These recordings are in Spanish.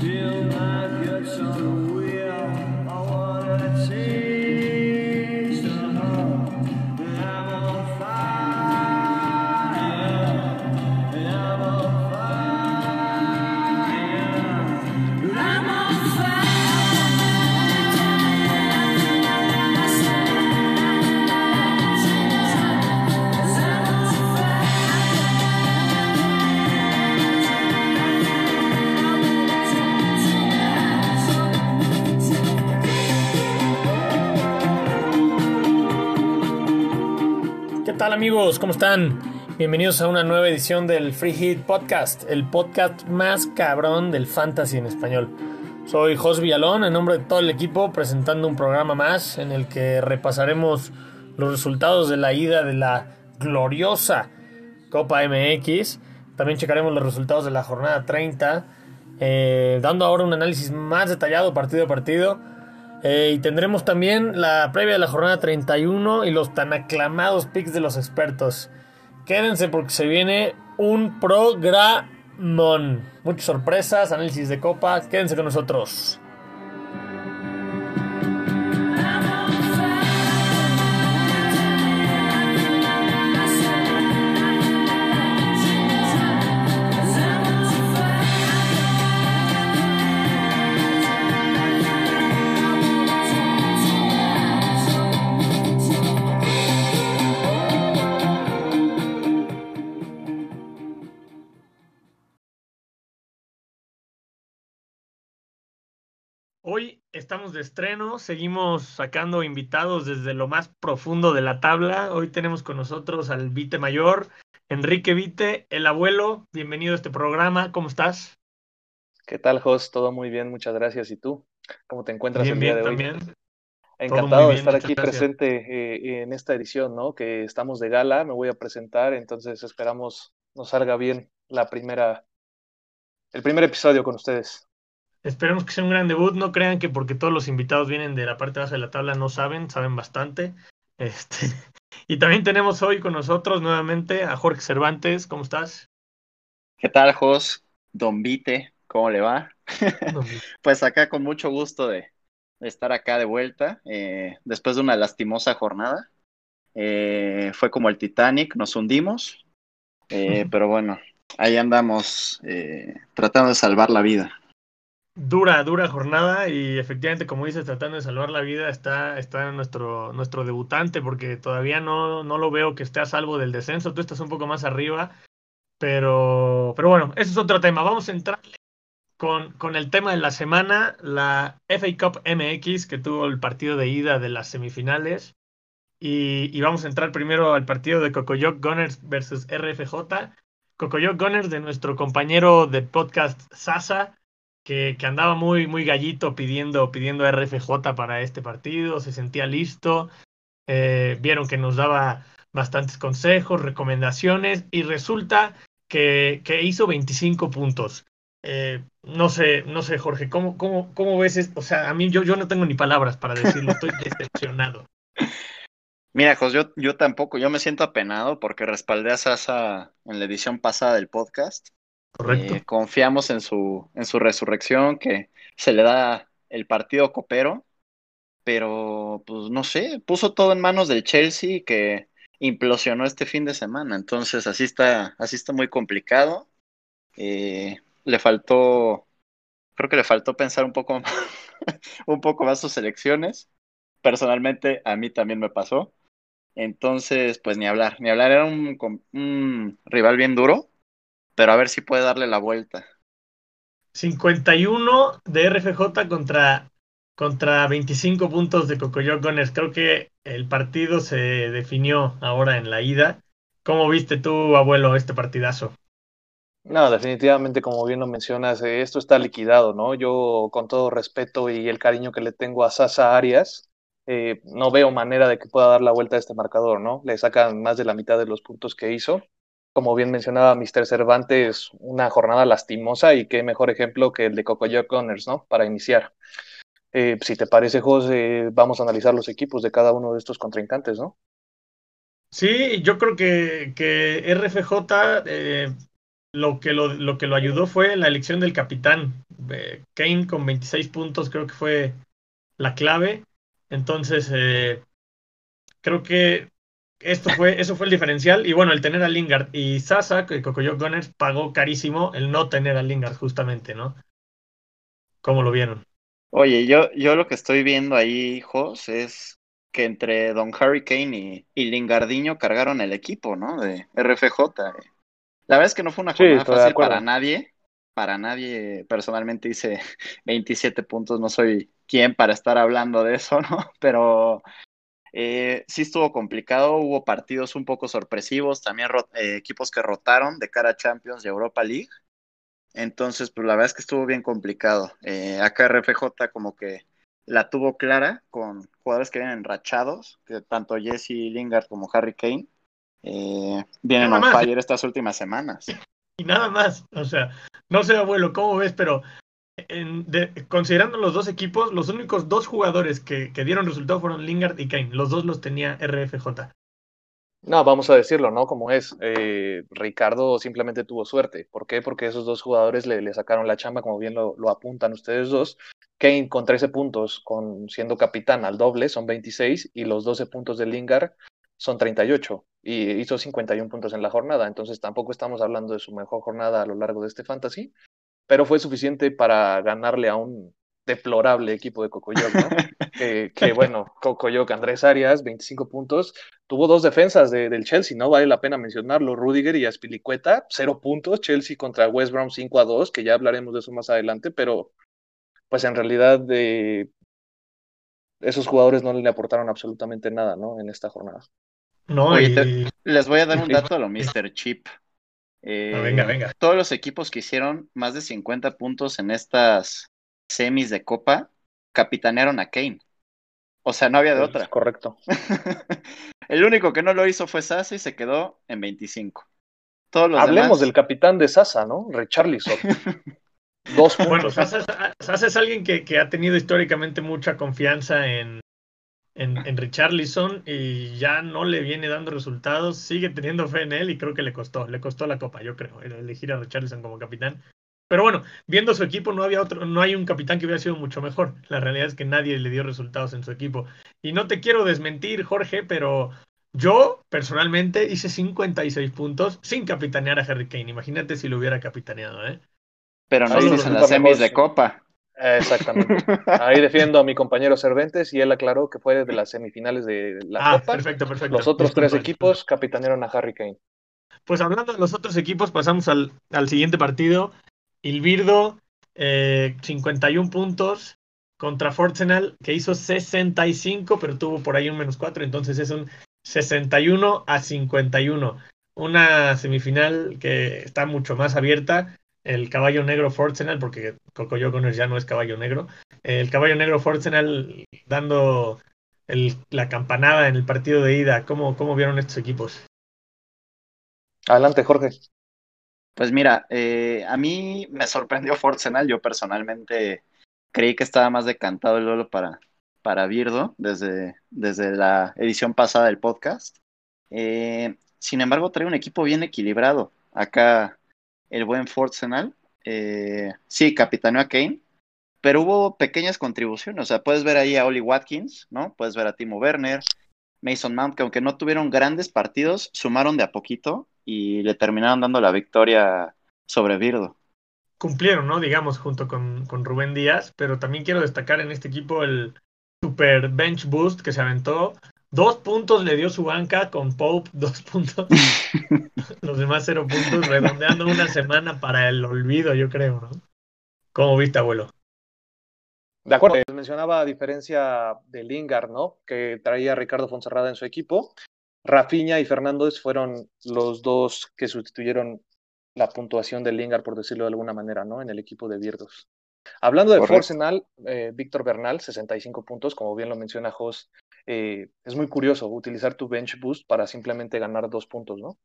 Feel my guts on ¿Cómo están? Bienvenidos a una nueva edición del Free Hit Podcast, el podcast más cabrón del fantasy en español. Soy Jos Villalón, en nombre de todo el equipo, presentando un programa más en el que repasaremos los resultados de la ida de la gloriosa Copa MX. También checaremos los resultados de la jornada 30, eh, dando ahora un análisis más detallado partido a partido. Eh, y tendremos también la previa de la jornada 31 y los tan aclamados picks de los expertos. Quédense porque se viene un programón. Muchas sorpresas, análisis de copa. Quédense con nosotros. Estamos de estreno, seguimos sacando invitados desde lo más profundo de la tabla. Hoy tenemos con nosotros al Vite Mayor, Enrique Vite, el abuelo. Bienvenido a este programa, ¿cómo estás? ¿Qué tal, Jos? Todo muy bien, muchas gracias. ¿Y tú? ¿Cómo te encuentras Bien, el día bien, de hoy? también. Encantado de estar aquí gracias. presente eh, en esta edición, ¿no? Que estamos de gala, me voy a presentar, entonces esperamos nos salga bien la primera, el primer episodio con ustedes. Esperemos que sea un gran debut. No crean que porque todos los invitados vienen de la parte baja de la tabla no saben, saben bastante. Este, y también tenemos hoy con nosotros nuevamente a Jorge Cervantes. ¿Cómo estás? ¿Qué tal, Jos? Don Vite, ¿cómo le va? Pues acá con mucho gusto de, de estar acá de vuelta, eh, después de una lastimosa jornada. Eh, fue como el Titanic, nos hundimos, eh, pero bueno, ahí andamos eh, tratando de salvar la vida. Dura, dura jornada y efectivamente, como dices, tratando de salvar la vida está, está nuestro, nuestro debutante porque todavía no, no lo veo que esté a salvo del descenso. Tú estás un poco más arriba, pero, pero bueno, ese es otro tema. Vamos a entrar con, con el tema de la semana, la FA Cup MX que tuvo el partido de ida de las semifinales. Y, y vamos a entrar primero al partido de Cocoyoc Gunners versus RFJ. Cocoyoc Gunners de nuestro compañero de podcast Sasa que, que, andaba muy, muy gallito pidiendo, pidiendo RFJ para este partido, se sentía listo, eh, vieron que nos daba bastantes consejos, recomendaciones, y resulta que, que hizo 25 puntos. Eh, no sé, no sé, Jorge, ¿cómo, cómo, cómo ves esto? O sea, a mí yo, yo no tengo ni palabras para decirlo, estoy decepcionado. Mira, Jos, yo, yo tampoco, yo me siento apenado porque respaldé a Sasa en la edición pasada del podcast. Eh, confiamos en su, en su resurrección, que se le da el partido copero, pero pues no sé, puso todo en manos del Chelsea que implosionó este fin de semana. Entonces así está, así está muy complicado. Eh, le faltó, creo que le faltó pensar un poco, un poco más sus elecciones. Personalmente a mí también me pasó. Entonces, pues ni hablar, ni hablar, era un, un rival bien duro pero a ver si puede darle la vuelta. 51 de RFJ contra, contra 25 puntos de Cocoyoc Gunners. Creo que el partido se definió ahora en la ida. ¿Cómo viste tú, abuelo, este partidazo? No, definitivamente, como bien lo mencionas, eh, esto está liquidado, ¿no? Yo, con todo respeto y el cariño que le tengo a Sasa Arias, eh, no veo manera de que pueda dar la vuelta a este marcador, ¿no? Le sacan más de la mitad de los puntos que hizo como bien mencionaba Mr. Cervantes, una jornada lastimosa y qué mejor ejemplo que el de Cocoyoc Gunners, ¿no? Para iniciar. Eh, si te parece, José, vamos a analizar los equipos de cada uno de estos contrincantes, ¿no? Sí, yo creo que, que RFJ eh, lo, que lo, lo que lo ayudó fue la elección del capitán eh, Kane con 26 puntos creo que fue la clave. Entonces, creo que esto fue, eso fue el diferencial. Y bueno, el tener a Lingard y Sasa, que Cocoyo Gunners pagó carísimo el no tener a Lingard, justamente, ¿no? ¿Cómo lo vieron? Oye, yo, yo lo que estoy viendo ahí, Jos, es que entre Don Harry Kane y, y Lingardiño cargaron el equipo, ¿no? De RFJ. La verdad es que no fue una jornada fácil para nadie. Para nadie, personalmente hice 27 puntos, no soy quien para estar hablando de eso, ¿no? Pero eh, sí estuvo complicado, hubo partidos un poco sorpresivos, también eh, equipos que rotaron de cara a Champions y Europa League. Entonces, pues la verdad es que estuvo bien complicado. Eh, acá RFJ como que la tuvo clara con jugadores que vienen enrachados, que tanto Jesse Lingard como Harry Kane eh, vienen más. fire estas últimas semanas. Y nada más. O sea, no sé, abuelo, ¿cómo ves? Pero considerando los dos equipos, los únicos dos jugadores que, dieron resultado fueron Lingard y Kane. Los dos los tenía RFJ. No, vamos a decirlo, ¿no? Como es. Eh, Ricardo simplemente tuvo suerte. ¿Por qué? Porque esos dos jugadores le, sacaron la chamba, como bien lo, lo apuntan ustedes dos. Kane con 13 puntos, con, siendo capitán al doble, son 26, y los 12 puntos de Lingard son 38, y hizo 51 puntos en la jornada. Entonces tampoco estamos hablando de su mejor jornada a lo largo de este fantasy, pero fue suficiente para ganarle a un deplorable equipo de Cocoyoc, ¿no? que, que, bueno, Cocoyoc, Andrés Arias, 25 puntos, tuvo dos defensas de, del Chelsea, ¿no? Vale la pena mencionarlo, Rudiger y Aspilicueta, cero puntos, Chelsea contra West Brom 5 a 2, que ya hablaremos de eso más adelante, pero pues en realidad eh, esos jugadores no le aportaron absolutamente nada, ¿no? En esta jornada. No, Oye, y- te- les voy a dar un dato a lo Mr. Chip. Eh, venga, venga. Todos los equipos que hicieron más de 50 puntos en estas semis de Copa capitanearon a Kane. O sea, no había de Es otra. correcto. El único que no lo hizo fue Sasa y se quedó en 25. Todos los Hablemos demás- del capitán de Sasa, ¿no? Richarlison. Dos puntos. Bueno, Sasa, es- Sasa es alguien que, que ha tenido históricamente mucha confianza en, en, en Richarlison y ya no le viene dando resultados, sigue teniendo fe en él y creo que le costó, le costó la copa, yo creo, el elegir a Richarlison como capitán. Pero bueno, viendo su equipo no había otro, no hay un capitán que hubiera sido mucho mejor. La realidad es que nadie le dio resultados en su equipo. Y no te quiero desmentir, Jorge, pero yo personalmente hice 56 puntos sin capitanear a Harry Kane. Imagínate si lo hubiera capitaneado, ¿eh? Pero no estás en las semis de. Copa. Exactamente. Ahí defiendo a mi compañero Cervantes y él aclaró que fue de las semifinales de la Ah, Copa. perfecto, perfecto. Los otros tres equipos capitanearon a Harry Kane. Pues hablando de los otros equipos, pasamos al, al siguiente partido. Ilvirdo, eh, 51 puntos contra Forzenal, que hizo 65, pero tuvo por ahí un menos 4, entonces es un 61 a 51. Una semifinal que está mucho más abierta. El caballo negro Forzenal, porque Cocoyo Connors ya no es caballo negro. El caballo negro Forzenal dando el- la campanada en el partido de ida. ¿Cómo, cómo vieron estos equipos? Adelante, Jorge. Pues mira, eh, a mí me sorprendió Forzenal. Yo personalmente creí que estaba más decantado el Lolo para, para Birdo desde, desde la edición pasada del podcast. Eh, sin embargo, trae un equipo bien equilibrado. Acá el buen Forzenal. Eh, sí, capitaneó a Kane, pero hubo pequeñas contribuciones. O sea, puedes ver ahí a Oli Watkins, ¿no? Puedes ver a Timo Werner, Mason Mount, que aunque no tuvieron grandes partidos, sumaron de a poquito y le terminaron dando la victoria sobre Birdo. cumplieron, ¿no? Digamos, junto con, con Rubén Díaz, pero también quiero destacar en este equipo el super bench boost que se aventó. Dos puntos le dio su banca con Pope, dos puntos. Los demás cero puntos, redondeando una semana para el olvido, yo creo, ¿no? ¿Cómo viste, abuelo? De acuerdo. Les mencionaba a diferencia de Lingard, ¿no? Que traía a Ricardo Fonserrada en su equipo. Rafinha y Fernández fueron los dos que sustituyeron la puntuación de Lingard, por decirlo de alguna manera, ¿no? En el equipo de Virdos. Hablando de Correcto. Forsenal, eh, Víctor Bernal, 65 puntos, como bien lo menciona Jos, eh, es muy curioso utilizar tu bench boost para simplemente ganar dos puntos, ¿no?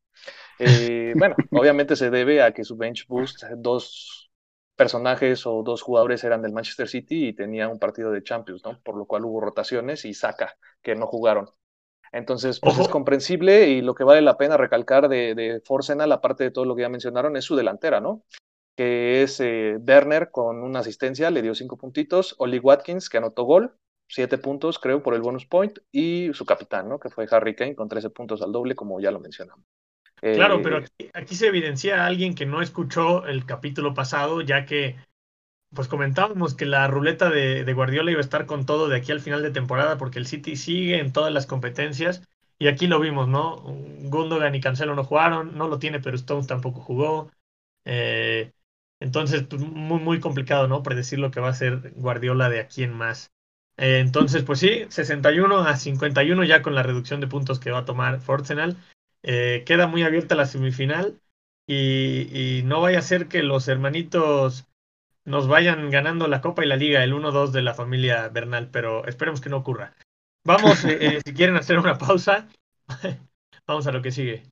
Eh, bueno, obviamente se debe a que su bench boost, dos personajes o dos jugadores eran del Manchester City y tenía un partido de Champions, ¿no? Por lo cual hubo rotaciones y saca que no jugaron. Entonces, pues Ojo. es comprensible y lo que vale la pena recalcar de, de Forsenal, aparte de todo lo que ya mencionaron, es su delantera, ¿no? que es eh, Werner con una asistencia, le dio cinco puntitos, Oli Watkins, que anotó gol, siete puntos, creo, por el bonus point, y su capitán, ¿no? Que fue Harry Kane con 13 puntos al doble, como ya lo mencionamos. Claro, Eh, pero aquí, aquí se evidencia a alguien que no escuchó el capítulo pasado, ya que pues comentábamos que la ruleta de, de Guardiola iba a estar con todo de aquí al final de temporada, porque el City sigue en todas las competencias, y aquí lo vimos, ¿no? Gundogan y Cancelo no jugaron, no lo tiene, pero Stones tampoco jugó. Eh, entonces, pues, muy, muy complicado, ¿no? Predecir lo que va a hacer Guardiola de aquí en más. Eh, entonces, pues sí, 61 a 51 ya con la reducción de puntos que va a tomar Arsenal. Eh, queda muy abierta la semifinal y, y no vaya a ser que los hermanitos nos vayan ganando la Copa y la Liga, el 1-2 de la familia Bernal, pero esperemos que no ocurra. Vamos, eh, eh, si quieren hacer una pausa, vamos a lo que sigue.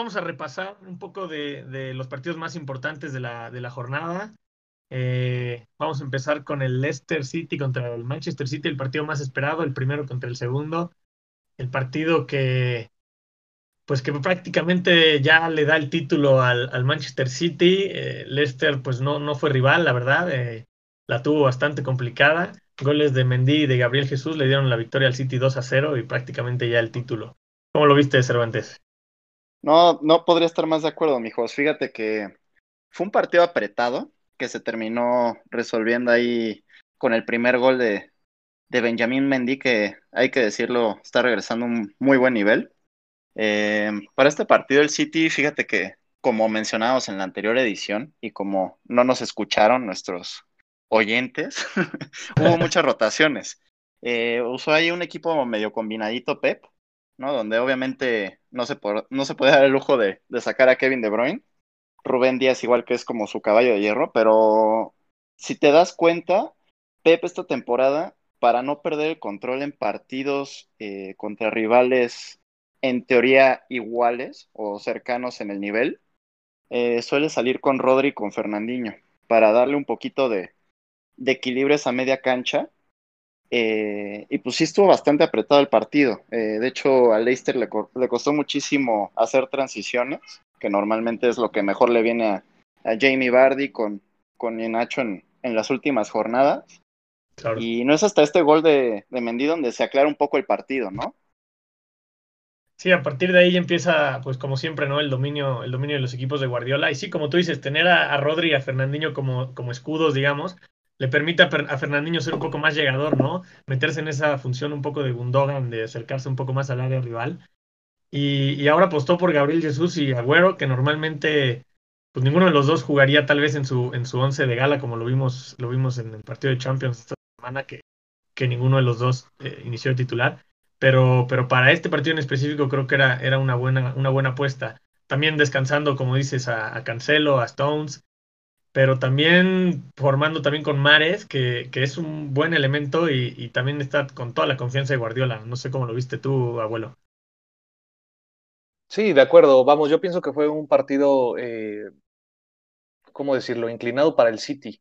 Vamos a repasar un poco de, los partidos más importantes de la, jornada. Eh, vamos a empezar con el Leicester City contra el Manchester City, el partido más esperado, el primero contra el segundo. El partido que, pues que prácticamente ya le da el título al, al Manchester City. Eh, Leicester, pues no, no fue rival, la verdad. eh, la tuvo bastante complicada. Goles de Mendy y de Gabriel Jesús le dieron la victoria al City 2 a 0 y prácticamente ya el título. ¿Cómo lo viste, Cervantes? No, no podría estar más de acuerdo, mijos. Fíjate que fue un partido apretado que se terminó resolviendo ahí con el primer gol de, de Benjamín Mendy, que hay que decirlo, está regresando a un muy buen nivel. Eh, para este partido, el City, fíjate que, como mencionábamos en la anterior edición, y como no nos escucharon nuestros oyentes, hubo muchas rotaciones. Eh, usó ahí un equipo medio combinadito Pep, ¿no? Donde obviamente no se, no se puede dar el lujo de, de sacar a Kevin De Bruyne. Rubén Díaz igual que es como su caballo de hierro, pero si te das cuenta, Pep esta temporada, para no perder el control en partidos eh, contra rivales en teoría iguales o cercanos en el nivel, eh, suele salir con Rodri y con Fernandinho para darle un poquito de, de equilibrio a esa media cancha. Eh, y pues sí estuvo bastante apretado el partido. Eh, de hecho, a Leicester le, co- le costó muchísimo hacer transiciones, que normalmente es lo que mejor le viene a, a Jamie Vardy con, con Nacho en, en las últimas jornadas. Claro. Y no es hasta este gol de, de Mendy donde se aclara un poco el partido, ¿no? Sí, a partir de ahí empieza, pues como siempre, ¿no? El dominio, el dominio de los equipos de Guardiola. Y sí, como tú dices, tener a, a Rodri y a Fernandinho como, como escudos, digamos, le permite a, Fernandinho ser un poco más llegador, ¿no? Meterse en esa función un poco de Gundogan, de acercarse un poco más al área rival. Y, ahora apostó por Gabriel Jesús y Agüero, que normalmente, pues ninguno de los dos jugaría tal vez en su, en su once de gala, como lo vimos, lo vimos en el partido de Champions esta semana, que, que ninguno de los dos eh, inició de titular. Pero, pero para este partido en específico creo que era, era una buena, una buena apuesta. También descansando, como dices, a Cancelo, a Stones, pero también formando también con Mares, que, que es un buen elemento y, también está con toda la confianza de Guardiola. No sé cómo lo viste tú, abuelo. Sí, de acuerdo. Vamos, yo pienso que fue un partido, eh, ¿cómo decirlo?, inclinado para el City,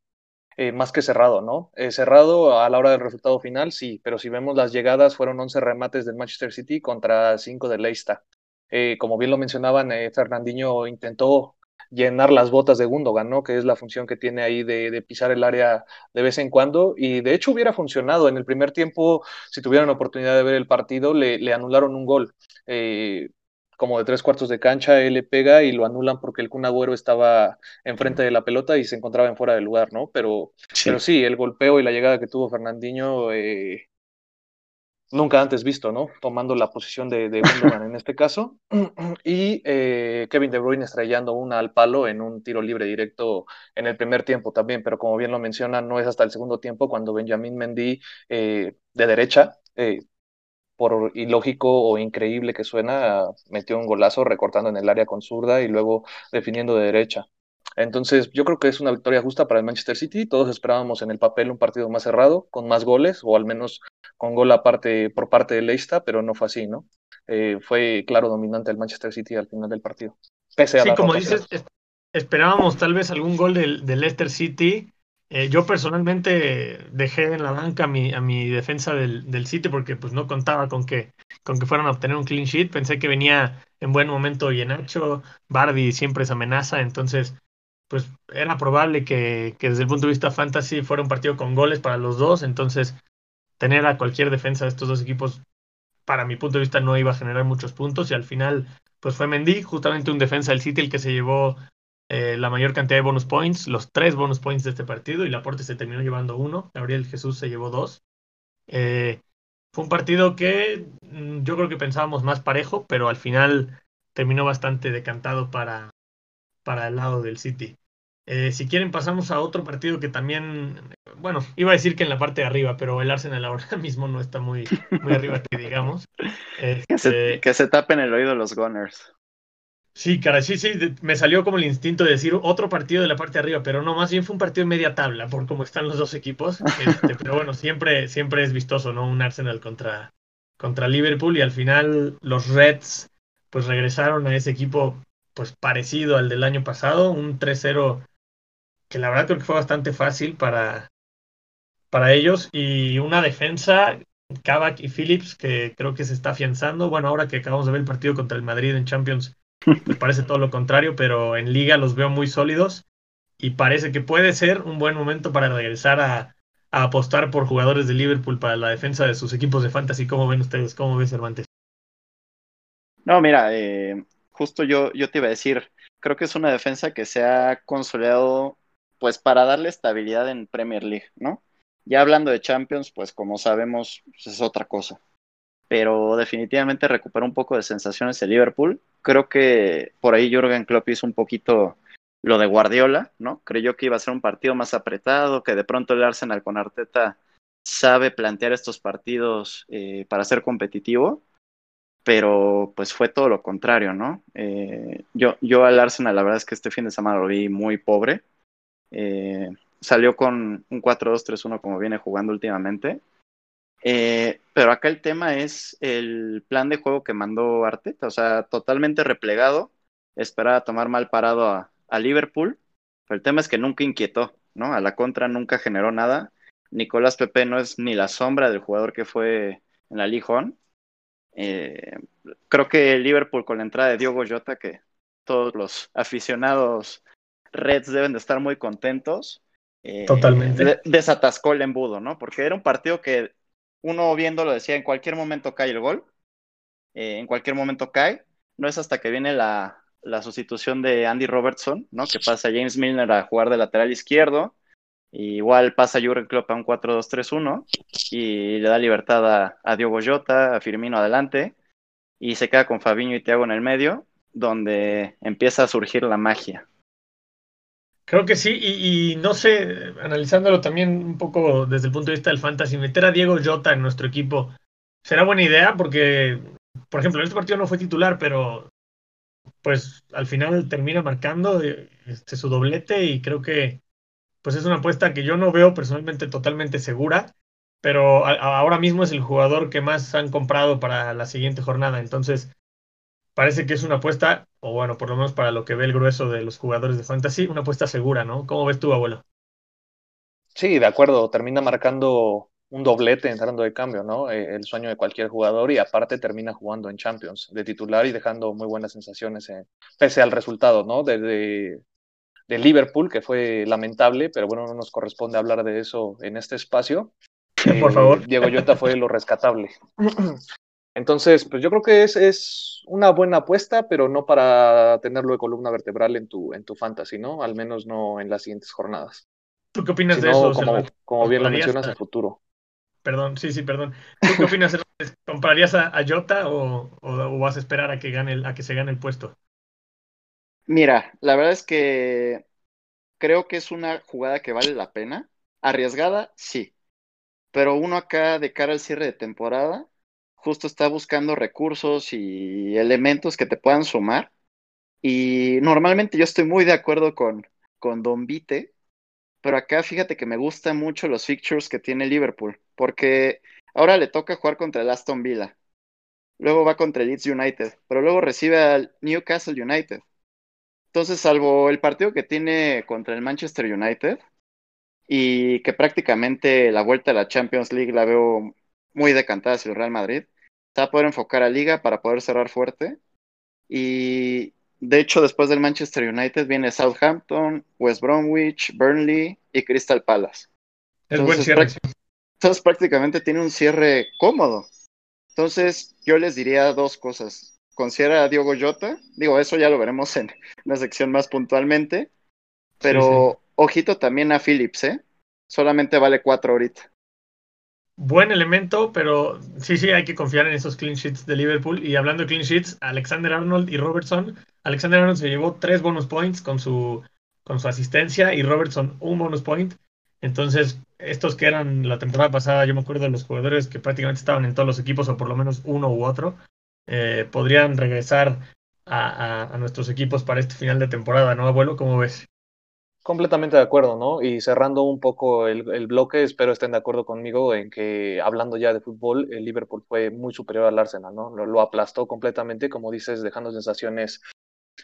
eh, más que cerrado, ¿no? Eh, cerrado a la hora del resultado final, sí, pero si vemos las llegadas, fueron 11 remates del Manchester City contra 5 del Leicester. Como bien lo mencionaban, Fernandinho intentó llenar las botas de Gundogan, ¿no? Que es la función que tiene ahí de, de pisar el área de vez en cuando. Y de hecho hubiera funcionado. En el primer tiempo, si tuvieran oportunidad de ver el partido, le, le anularon un gol. Eh, como de tres cuartos de cancha, él le pega y lo anulan porque el Kun Agüero estaba enfrente de la pelota y se encontraba en fuera de lugar, ¿no? Pero sí, pero sí el golpeo y la llegada que tuvo Fernandinho, eh, nunca antes visto, ¿no? Tomando la posición de, de en este caso. Y eh, Kevin De Bruyne estrellando una al palo en un tiro libre directo en el primer tiempo también, pero como bien lo menciona, no es hasta el segundo tiempo cuando Benjamín Mendy eh, de derecha, eh, por ilógico o increíble que suena, metió un golazo recortando en el área con zurda y luego definiendo de derecha. Entonces, yo creo que es una victoria justa para el Manchester City. Todos esperábamos en el papel un partido más cerrado, con más goles, o al menos con gol aparte por parte de Leicester, pero no fue así, ¿no? Eh, fue claro dominante el Manchester City al final del partido. Pese a Sí, la como rotación. dices, es- esperábamos tal vez algún gol del, del Leicester City. Eh, yo personalmente dejé en la banca a mi, a mi defensa del, del City porque pues no contaba con que, con que fueran a obtener un clean sheet. Pensé que venía en buen momento Yenacho, Bardi siempre es amenaza, entonces pues era probable que, que desde el punto de vista fantasy fuera un partido con goles para los dos, entonces tener a cualquier defensa de estos dos equipos para mi punto de vista no iba a generar muchos puntos y al final pues fue Mendy, justamente un defensa del City el que se llevó eh, la mayor cantidad de bonus points, los tres bonus points de este partido y Laporte se terminó llevando uno, Gabriel Jesús se llevó dos. Eh, fue un partido que mm, yo creo que pensábamos más parejo, pero al final terminó bastante decantado para, para el lado del City. Eh, si quieren pasamos a otro partido que también, bueno, iba a decir que en la parte de arriba, pero el Arsenal ahora mismo no está muy, muy arriba que digamos. Que se, Este, que se tapen el oído los Gunners. Sí, cara, sí, sí, de- me salió como el instinto de decir otro partido de la parte de arriba, pero no, más bien fue un partido en media tabla, por cómo están los dos equipos. Este, pero bueno, siempre, siempre es vistoso, ¿no? Un Arsenal contra, contra Liverpool y al final los Reds pues regresaron a ese equipo pues parecido al del año pasado, un 3-0 que la verdad creo que fue bastante fácil para, para ellos y una defensa, Kavak y Phillips, que creo que se está afianzando. Bueno, ahora que acabamos de ver el partido contra el Madrid en Champions, pues parece todo lo contrario, pero en liga los veo muy sólidos y parece que puede ser un buen momento para regresar a, a apostar por jugadores de Liverpool para la defensa de sus equipos de fantasy. ¿Cómo ven ustedes? ¿Cómo ves Cervantes? No, mira, eh, justo yo, yo te iba a decir, creo que es una defensa que se ha consolidado pues para darle estabilidad en Premier League, ¿no? Ya hablando de Champions, pues como sabemos, pues, es otra cosa. Pero definitivamente recuperó un poco de sensaciones el Liverpool. Creo que por ahí Jürgen Klopp hizo un poquito lo de Guardiola, ¿no? Creyó que iba a ser un partido más apretado, que de pronto el Arsenal con Arteta sabe plantear estos partidos eh, para ser competitivo pero pues fue todo lo contrario, ¿no? Eh, yo, yo al Arsenal, la verdad es que este fin de semana lo vi muy pobre. Eh, salió con un 4-2-3-1 como viene jugando últimamente. Eh, pero acá el tema es el plan de juego que mandó Arteta, o sea, totalmente replegado, esperaba tomar mal parado a, Liverpool, pero el tema es que nunca inquietó, ¿no? A la contra nunca generó nada. Nicolás Pepe no es ni la sombra del jugador que fue en la 1. Eh, creo que Liverpool con la entrada de Diogo Jota, que todos los aficionados Reds deben de estar muy contentos. eh, Totalmente. de- desatascó el embudo, ¿no? Porque era un partido que uno viéndolo decía, en cualquier momento cae el gol, eh, en cualquier momento cae. No es hasta que viene la, la sustitución de Andy Robertson, ¿no? Que pasa James Milner a jugar de lateral izquierdo. Y igual pasa Jurgen Klopp a un 4-2-3-1 y le da libertad a, a Diogo Jota, a Firmino adelante y se queda con Fabinho y Thiago en el medio, donde empieza a surgir la magia. Creo que sí, y, y no sé, analizándolo también un poco desde el punto de vista del fantasy, meter a Diego Jota en nuestro equipo será buena idea porque, por ejemplo, en este partido no fue titular, pero pues al final termina marcando eh, este, su doblete y creo que pues es una apuesta que yo no veo personalmente totalmente segura, pero ahora mismo es el jugador que más han comprado para la siguiente jornada, entonces parece que es una apuesta, o bueno, por lo menos para lo que ve el grueso de los jugadores de fantasy, una apuesta segura, ¿no? ¿Cómo ves tú, abuelo? Sí, de acuerdo, termina marcando un doblete entrando de cambio, ¿no? Eh, el sueño de cualquier jugador y aparte termina jugando en Champions de titular y dejando muy buenas sensaciones eh, pese al resultado, ¿no? De, de, de Liverpool, que fue lamentable, pero bueno, no nos corresponde hablar de eso en este espacio. Por Eh, favor. Diego Jota fue lo rescatable. Entonces, pues yo creo que es, es una buena apuesta, pero no para tenerlo de columna vertebral en tu, en tu fantasy, ¿no? Al menos no en las siguientes jornadas. ¿Tú qué opinas de eso, como, como bien lo ¿Comprarías mencionas, a- en futuro. Perdón, sí, sí, perdón. ¿Tú qué opinas? ¿Comprarías a, a Jota o, o- o vas a esperar a que gane el- a que se gane el puesto? Mira, la verdad es que creo que es una jugada que vale la pena. Arriesgada, sí. Pero uno acá de cara al cierre de temporada, justo está buscando recursos y elementos que te puedan sumar. Y normalmente yo estoy muy de acuerdo con, con Don Vite, pero acá fíjate que me gustan mucho los fixtures que tiene Liverpool, porque ahora le toca jugar contra el Aston Villa, luego va contra el Leeds United, pero luego recibe al Newcastle United. Entonces, salvo el partido que tiene contra el Manchester United, y que prácticamente la vuelta a la Champions League la veo muy decantada hacia el Real Madrid, se va a poder enfocar a Liga para poder cerrar fuerte. Y de hecho, después del Manchester United viene Southampton, West Bromwich, Burnley y Crystal Palace. Es buen Entonces, cierre. práct- Entonces prácticamente tiene un cierre cómodo. Entonces yo les diría dos cosas. Considera a Diogo Jota, digo, eso ya lo veremos en una sección más puntualmente, pero ojito también a Phillips, ¿eh? Solamente vale cuatro ahorita. Buen elemento, pero sí, sí, hay que confiar en esos clean sheets de Liverpool. Y hablando de clean sheets, Alexander Arnold y Robertson. Alexander Arnold se llevó tres bonus points con su, con su asistencia y Robertson un bonus point. Entonces, estos que eran la temporada pasada, yo me acuerdo de los jugadores que prácticamente estaban en todos los equipos, o por lo menos uno u otro, eh, podrían regresar a, a- a nuestros equipos para este final de temporada, ¿no, abuelo? ¿Cómo ves? Completamente de acuerdo, ¿no? Y cerrando un poco el, el bloque, espero estén de acuerdo conmigo en que, hablando ya de fútbol, el Liverpool fue muy superior al Arsenal, ¿no? Lo, lo aplastó completamente, como dices, dejando sensaciones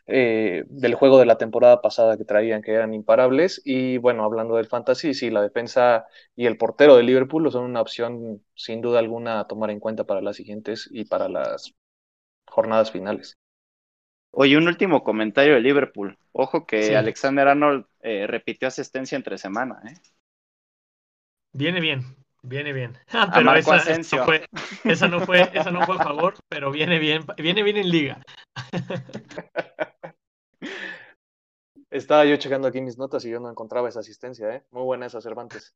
eh, del juego de la temporada pasada que traían, que eran imparables. Y bueno, hablando del fantasy, sí, la defensa y el portero de Liverpool son una opción sin duda alguna a tomar en cuenta para las siguientes y para las jornadas finales. Oye, un último comentario de Liverpool. Ojo que Sí. Alexander Arnold eh, repitió asistencia entre semana, ¿eh? Viene bien, viene bien. Ah, A pero Marco esa, esa Asensio. no fue, esa no fue, esa no fue a favor, pero viene bien, viene bien en liga. Estaba yo checando aquí mis notas y yo no encontraba esa asistencia, ¿eh? Muy buena esa Cervantes.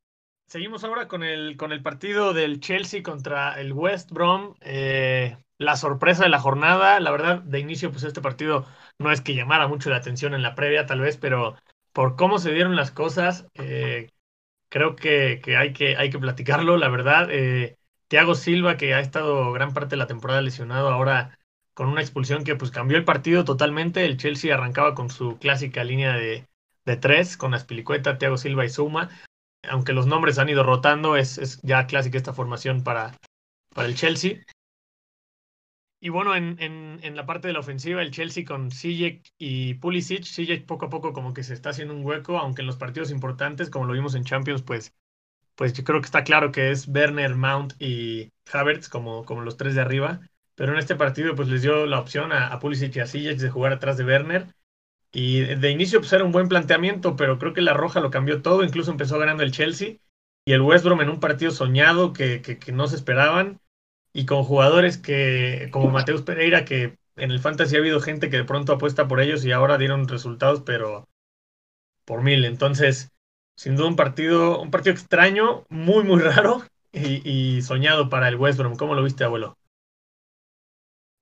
Seguimos ahora con el, con el partido del Chelsea contra el West Brom. eh, la sorpresa de la jornada. La verdad, de inicio, pues este partido no es que llamara mucho la atención en la previa, tal vez, pero por cómo se dieron las cosas, eh, creo que, que hay que hay que platicarlo. La verdad, eh, Thiago Silva, que ha estado gran parte de la temporada lesionado, ahora con una expulsión que pues cambió el partido totalmente. El Chelsea arrancaba con su clásica línea de, de tres, con Aspilicueta, Thiago Silva y Zuma aunque los nombres han ido rotando, es, es ya clásica esta formación para, para el Chelsea. Y bueno, en, en, en la parte de la ofensiva, el Chelsea con Sijek y Pulisic, Sijek poco a poco como que se está haciendo un hueco, aunque en los partidos importantes, como lo vimos en Champions, pues, pues yo creo que está claro que es Werner, Mount y Havertz como, como los tres de arriba. Pero en este partido pues les dio la opción a, Pulisic y a Sijek de jugar atrás de Werner. Y de inicio pues era un buen planteamiento, pero creo que la Roja lo cambió todo, incluso empezó ganando el Chelsea y el West Brom en un partido soñado que, que, que no se esperaban y con jugadores que como Mateus Pereira que en el fantasy ha habido gente que de pronto apuesta por ellos y ahora dieron resultados pero por mil. Entonces, sin duda un partido, un partido extraño, muy muy raro y, soñado para el West Brom. ¿Cómo lo viste, abuelo?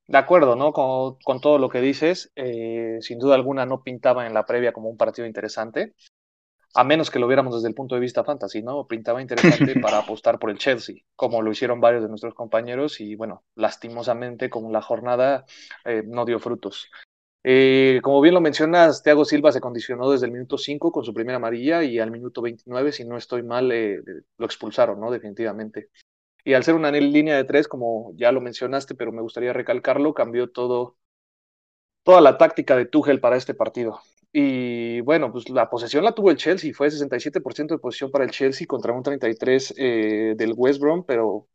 De acuerdo, ¿no? Con, con todo lo que dices, eh, sin duda alguna no pintaba en la previa como un partido interesante, a menos que lo viéramos desde el punto de vista fantasy, ¿no? Pintaba interesante para apostar por el Chelsea, como lo hicieron varios de nuestros compañeros y bueno, lastimosamente como la jornada eh, no dio frutos. Eh, como bien lo mencionas, Thiago Silva se condicionó desde el minuto 5 con su primera amarilla y al minuto 29, si no estoy mal, eh, lo expulsaron, ¿no? Definitivamente. Y al ser una línea de tres, como ya lo mencionaste, pero me gustaría recalcarlo, cambió todo, toda la táctica de Tuchel para este partido. Y bueno, pues la posesión la tuvo el Chelsea, fue 67% de posesión para el Chelsea contra un 33% eh, del West Brom, pero